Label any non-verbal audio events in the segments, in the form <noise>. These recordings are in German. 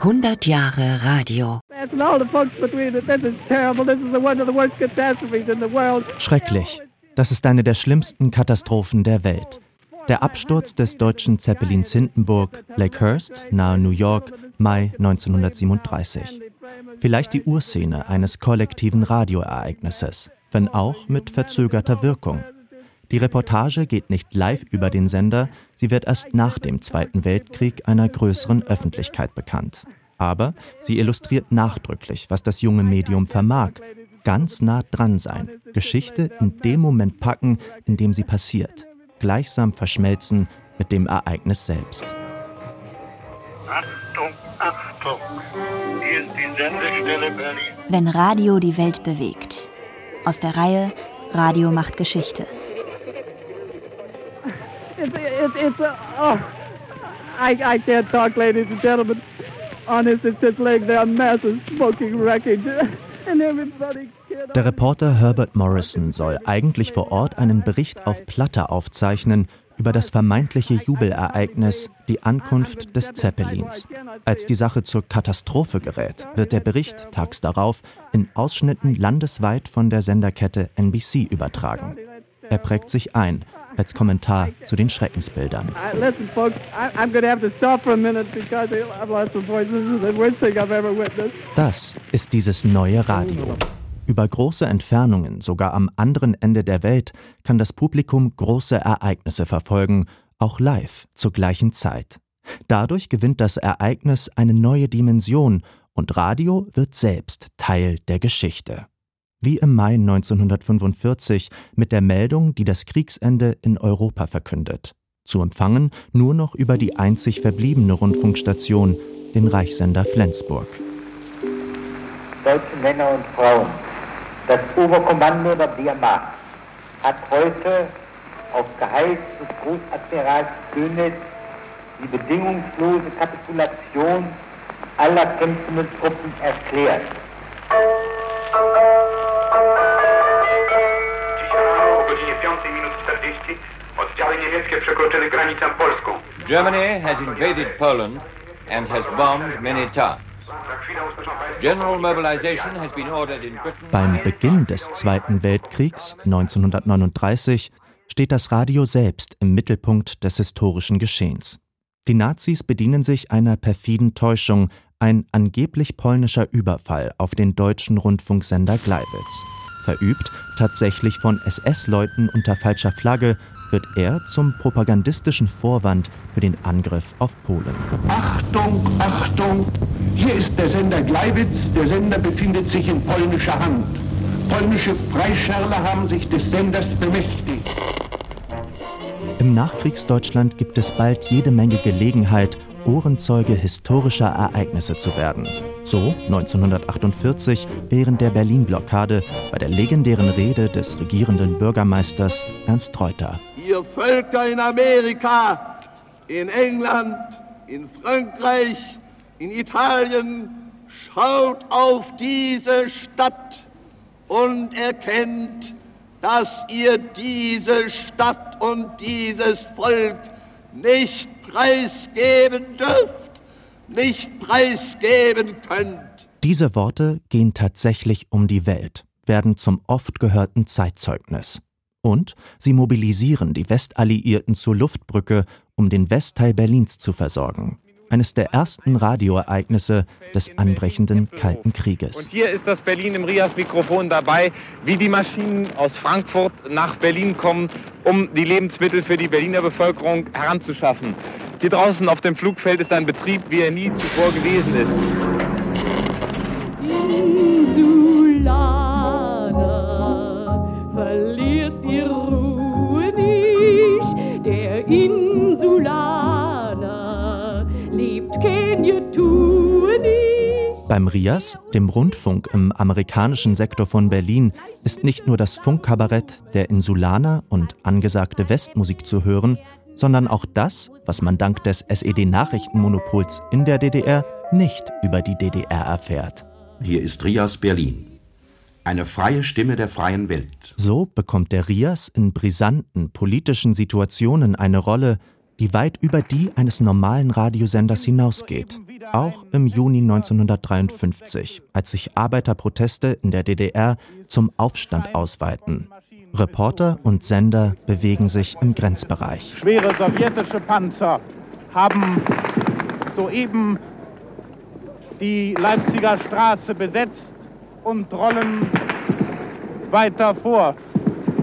100 Jahre Radio. Schrecklich. Das ist eine der schlimmsten Katastrophen der Welt. Der Absturz des deutschen Zeppelins Hindenburg, Lakehurst, nahe New York, Mai 1937. Vielleicht die Urszene eines kollektiven Radioereignisses, wenn auch mit verzögerter Wirkung. Die Reportage geht nicht live über den Sender, sie wird erst nach dem Zweiten Weltkrieg einer größeren Öffentlichkeit bekannt. Aber sie illustriert nachdrücklich, was das junge Medium vermag. Ganz nah dran sein, Geschichte in dem Moment packen, in dem sie passiert, gleichsam verschmelzen mit dem Ereignis selbst. Achtung, Achtung, hier ist die Sendestelle Berlin. Wenn Radio die Welt bewegt. Aus der Reihe Radio macht Geschichte. It's, it's, it's uh, oh, I, I can't talk, ladies and gentlemen. Honest, it's just laying there massive smoking wreckage. <laughs> Der Reporter Herbert Morrison soll eigentlich vor Ort einen Bericht auf Platte aufzeichnen über das vermeintliche Jubelereignis, die Ankunft des Zeppelins. Als die Sache zur Katastrophe gerät, wird der Bericht tags darauf in Ausschnitten landesweit von der Senderkette NBC übertragen. Er prägt sich ein als Kommentar zu den Schreckensbildern. Das ist dieses neue Radio. Über große Entfernungen, sogar am anderen Ende der Welt, kann das Publikum große Ereignisse verfolgen, auch live zur gleichen Zeit. Dadurch gewinnt das Ereignis eine neue Dimension und Radio wird selbst Teil der Geschichte. Wie im Mai 1945 mit der Meldung, die das Kriegsende in Europa verkündet. Zu empfangen nur noch über die einzig verbliebene Rundfunkstation, den Reichssender Flensburg. Deutsche Männer und Frauen, das Oberkommando der Wehrmacht hat heute auf Geheiß des Großadmirals Dönitz die bedingungslose Kapitulation aller kämpfenden Truppen erklärt. Germany has invaded Poland and has bombed many towns. Beim Beginn des Zweiten Weltkriegs 1939 steht das Radio selbst im Mittelpunkt des historischen Geschehens. Die Nazis bedienen sich einer perfiden Täuschung, ein angeblich polnischer Überfall auf den deutschen Rundfunksender Gleiwitz. Verübt tatsächlich von SS-Leuten unter falscher Flagge wird er zum propagandistischen Vorwand für den Angriff auf Polen. Achtung, Achtung! Hier ist der Sender Gleiwitz. Der Sender befindet sich in polnischer Hand. Polnische Freischärler haben sich des Senders bemächtigt. Im Nachkriegsdeutschland gibt es bald jede Menge Gelegenheit, Ohrenzeuge historischer Ereignisse zu werden. So 1948 während der Berlin-Blockade bei der legendären Rede des regierenden Bürgermeisters Ernst Reuter. Ihr Völker in Amerika, in England, in Frankreich, in Italien, schaut auf diese Stadt und erkennt, dass ihr diese Stadt und dieses Volk nicht preisgeben dürft, nicht preisgeben könnt. Diese Worte gehen tatsächlich um die Welt, werden zum oft gehörten Zeitzeugnis. Und sie mobilisieren die Westalliierten zur Luftbrücke, um den Westteil Berlins zu versorgen. Eines der ersten Radioereignisse des anbrechenden Kalten Krieges. Und hier ist das Berlin im Rias-Mikrofon dabei, wie die Maschinen aus Frankfurt nach Berlin kommen, um die Lebensmittel für die Berliner Bevölkerung heranzuschaffen. Hier draußen auf dem Flugfeld ist ein Betrieb, wie er nie zuvor gewesen ist. die Beim RIAS, dem Rundfunk im amerikanischen Sektor von Berlin, ist nicht nur das Funkkabarett der Insulaner und angesagte Westmusik zu hören, sondern auch das, was man dank des SED-Nachrichtenmonopols in der DDR nicht über die DDR erfährt. Hier ist RIAS Berlin. Eine freie Stimme der freien Welt. So bekommt der Rias in brisanten politischen Situationen eine Rolle, die weit über die eines normalen Radiosenders hinausgeht. Auch im Juni 1953, als sich Arbeiterproteste in der DDR zum Aufstand ausweiten. Reporter und Sender bewegen sich im Grenzbereich. Schwere sowjetische Panzer haben soeben die Leipziger Straße besetzt und rollen weiter vor.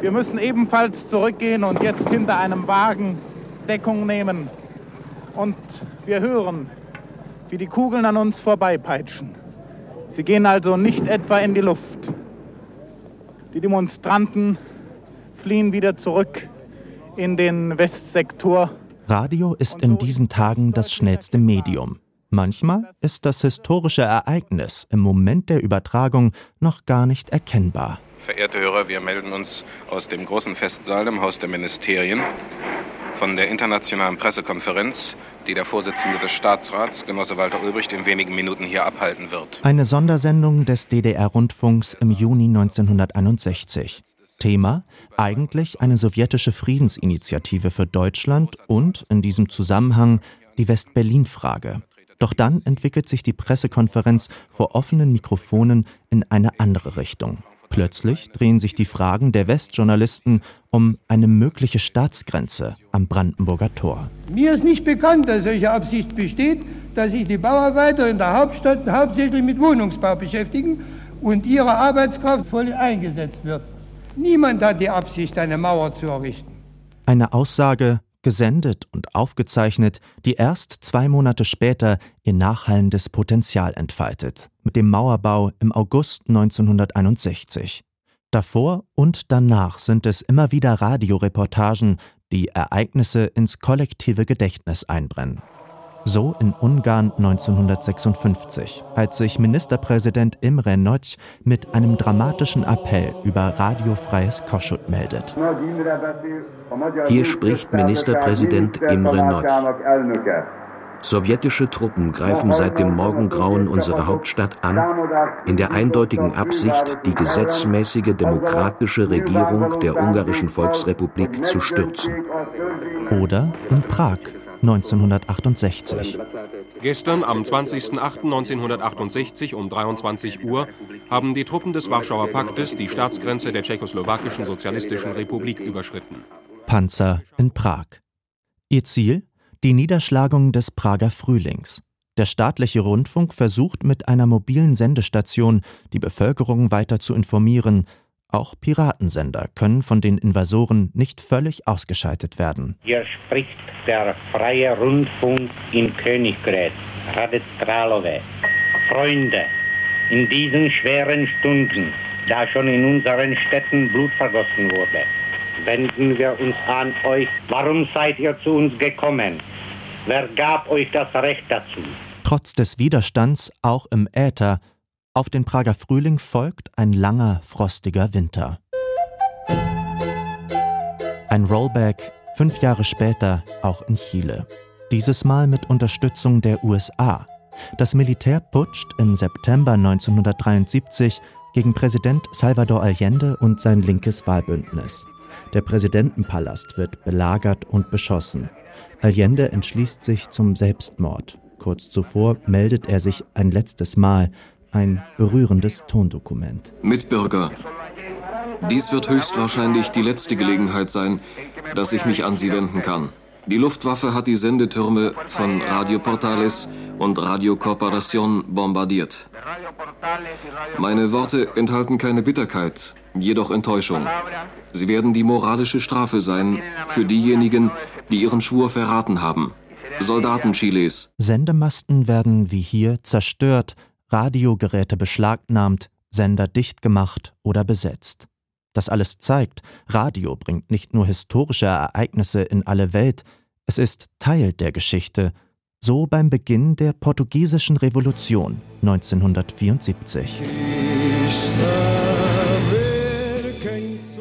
Wir müssen ebenfalls zurückgehen und jetzt hinter einem Wagen Deckung nehmen. Und wir hören, wie die Kugeln an uns vorbeipeitschen. Sie gehen also nicht etwa in die Luft. Die Demonstranten fliehen wieder zurück in den Westsektor. Radio ist in diesen Tagen das schnellste Medium. Manchmal ist das historische Ereignis im Moment der Übertragung noch gar nicht erkennbar. Verehrte Hörer, wir melden uns aus dem großen Festsaal im Haus der Ministerien von der internationalen Pressekonferenz, die der Vorsitzende des Staatsrats, Genosse Walter Ulbricht, in wenigen Minuten hier abhalten wird. Eine Sondersendung des DDR-Rundfunks im Juni 1961. Thema eigentlich eine sowjetische Friedensinitiative für Deutschland und in diesem Zusammenhang die West-Berlin-Frage. Doch dann entwickelt sich die Pressekonferenz vor offenen Mikrofonen in eine andere Richtung. Plötzlich drehen sich die Fragen der Westjournalisten um eine mögliche Staatsgrenze am Brandenburger Tor. Mir ist nicht bekannt, dass solche Absicht besteht, dass sich die Bauarbeiter in der Hauptstadt hauptsächlich mit Wohnungsbau beschäftigen und ihre Arbeitskraft voll eingesetzt wird. Niemand hat die Absicht, eine Mauer zu errichten. Eine Aussage, gesendet und aufgezeichnet, die erst zwei Monate später ihr nachhallendes Potenzial entfaltet, mit dem Mauerbau im August 1961. Davor und danach sind es immer wieder Radioreportagen, die Ereignisse ins kollektive Gedächtnis einbrennen. So in Ungarn 1956, als sich Ministerpräsident Imre Nagy mit einem dramatischen Appell über radiofreies Koschut meldet. Hier spricht Ministerpräsident Imre Nagy. Sowjetische Truppen greifen seit dem Morgengrauen unsere Hauptstadt an, in der eindeutigen Absicht, die gesetzmäßige demokratische Regierung der Ungarischen Volksrepublik zu stürzen. Oder in Prag 1968. Gestern, am 20.08.1968 um 23 Uhr, haben die Truppen des Warschauer Paktes die Staatsgrenze der tschechoslowakischen Sozialistischen Republik überschritten. Panzer in Prag. Ihr Ziel? Die Niederschlagung des Prager Frühlings. Der staatliche Rundfunk versucht mit einer mobilen Sendestation die Bevölkerung weiter zu informieren, auch Piratensender können von den Invasoren nicht völlig ausgeschaltet werden. Hier spricht der freie Rundfunk in Königgrätz, Radek Kralove. Freunde, in diesen schweren Stunden, da schon in unseren Städten Blut vergossen wurde, wenden wir uns an euch. Warum seid ihr zu uns gekommen? Wer gab euch das Recht dazu? Trotz des Widerstands auch im Äther auf den Prager Frühling folgt ein langer, frostiger Winter. Ein Rollback fünf Jahre später auch in Chile. Dieses Mal mit Unterstützung der USA. Das Militär putscht im September 1973 gegen Präsident Salvador Allende und sein linkes Wahlbündnis. Der Präsidentenpalast wird belagert und beschossen. Allende entschließt sich zum Selbstmord. Kurz zuvor meldet er sich ein letztes Mal ein berührendes Tondokument. Mitbürger, dies wird höchstwahrscheinlich die letzte Gelegenheit sein, dass ich mich an Sie wenden kann. Die Luftwaffe hat die Sendetürme von Radio Portales und Radio Corporación bombardiert. Meine Worte enthalten keine Bitterkeit, jedoch Enttäuschung. Sie werden die moralische Strafe sein für diejenigen, die ihren Schwur verraten haben. Soldaten Chiles. Sendemasten werden wie hier zerstört, Radiogeräte beschlagnahmt, Sender dicht gemacht oder besetzt. Das alles zeigt, Radio bringt nicht nur historische Ereignisse in alle Welt, es ist Teil der Geschichte, so beim Beginn der portugiesischen Revolution 1974.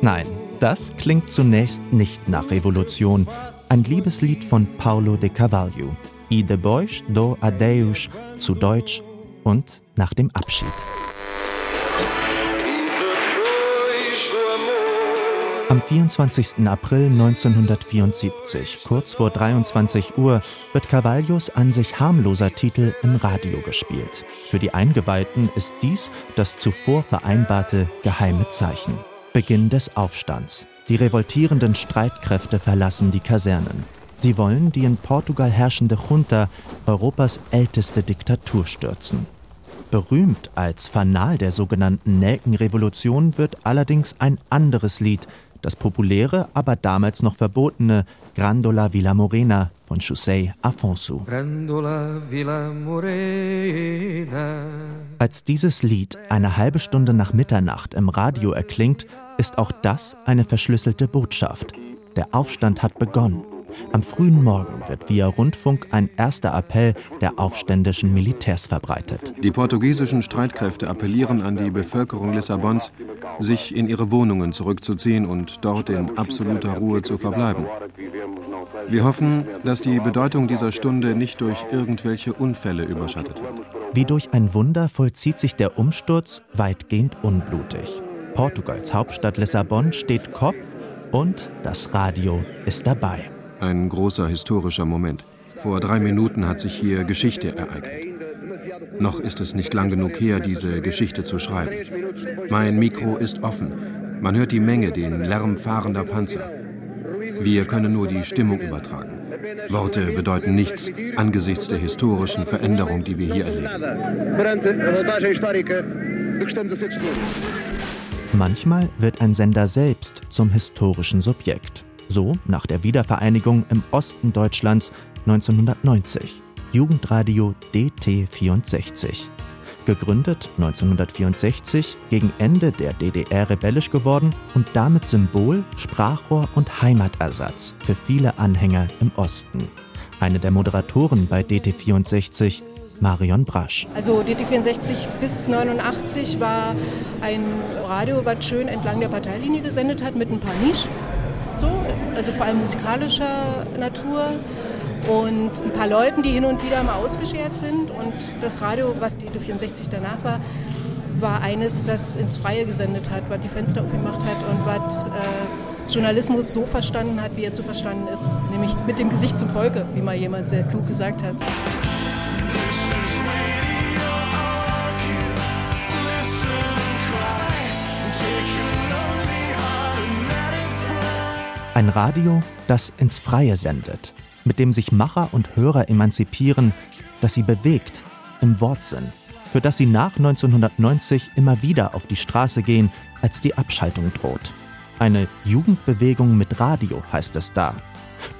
Nein, das klingt zunächst nicht nach Revolution. Ein Liebeslied von Paulo de Carvalho. I depois do adeus, zu Deutsch und nach dem Abschied. Am Am 24. April 1974, kurz vor 23 Uhr, wird Cavallos an sich harmloser Titel im Radio gespielt. Für die Eingeweihten ist dies das zuvor vereinbarte geheime Zeichen. Beginn des Aufstands. Die revoltierenden Streitkräfte verlassen die Kasernen. Sie wollen die in Portugal herrschende Junta, Europas älteste Diktatur, stürzen. Berühmt als Fanal der sogenannten Nelkenrevolution wird allerdings ein anderes Lied, das populäre, aber damals noch verbotene Grandola Villa Morena von José Afonso. Als dieses Lied eine halbe Stunde nach Mitternacht im Radio erklingt, ist auch das eine verschlüsselte Botschaft. Der Aufstand hat begonnen. Am frühen Morgen wird via Rundfunk ein erster Appell der aufständischen Militärs verbreitet. Die portugiesischen Streitkräfte appellieren an die Bevölkerung Lissabons, sich in ihre Wohnungen zurückzuziehen und dort in absoluter Ruhe zu verbleiben. Wir hoffen, dass die Bedeutung dieser Stunde nicht durch irgendwelche Unfälle überschattet wird. Wie durch ein Wunder vollzieht sich der Umsturz weitgehend unblutig. Portugals Hauptstadt Lissabon steht Kopf und das Radio ist dabei. Ein großer historischer Moment. Vor drei Minuten hat sich hier Geschichte ereignet. Noch ist es nicht lang genug her, diese Geschichte zu schreiben. Mein Mikro ist offen. Man hört die Menge, den Lärm fahrender Panzer. Wir können nur die Stimmung übertragen. Worte bedeuten nichts angesichts der historischen Veränderung, die wir hier erleben. Manchmal wird ein Sender selbst zum historischen Subjekt. So nach der Wiedervereinigung im Osten Deutschlands 1990. Jugendradio DT64. Gegründet 1964, gegen Ende der DDR rebellisch geworden und damit Symbol, Sprachrohr und Heimatersatz für viele Anhänger im Osten. Eine der Moderatoren bei DT64 Marion Brasch. Also DT64 bis 89 war ein Radio, was schön entlang der Parteilinie gesendet hat mit ein paar Nischen so, also vor allem musikalischer Natur und ein paar Leuten, die hin und wieder mal ausgeschert sind. Und das Radio, was die 64 danach war, war eines, das ins Freie gesendet hat, was die Fenster aufgemacht hat und was äh, Journalismus so verstanden hat, wie er zu verstanden ist, nämlich mit dem Gesicht zum Volke, wie mal jemand sehr klug gesagt hat. Ein Radio, das ins Freie sendet, mit dem sich Macher und Hörer emanzipieren, das sie bewegt, im Wortsinn, für das sie nach 1990 immer wieder auf die Straße gehen, als die Abschaltung droht. Eine Jugendbewegung mit Radio heißt es da.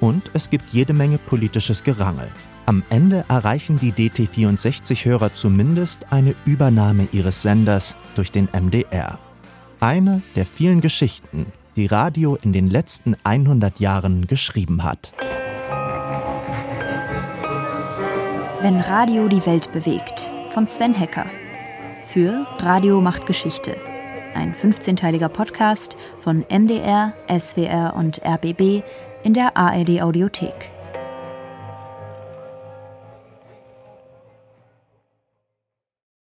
Und es gibt jede Menge politisches Gerangel. Am Ende erreichen die DT64-Hörer zumindest eine Übernahme ihres Senders durch den MDR. Eine der vielen Geschichten, die Radio in den letzten 100 Jahren geschrieben hat. Wenn Radio die Welt bewegt, von Sven Hecker. Für Radio macht Geschichte. Ein 15-teiliger Podcast von MDR, SWR und RBB in der ARD Audiothek.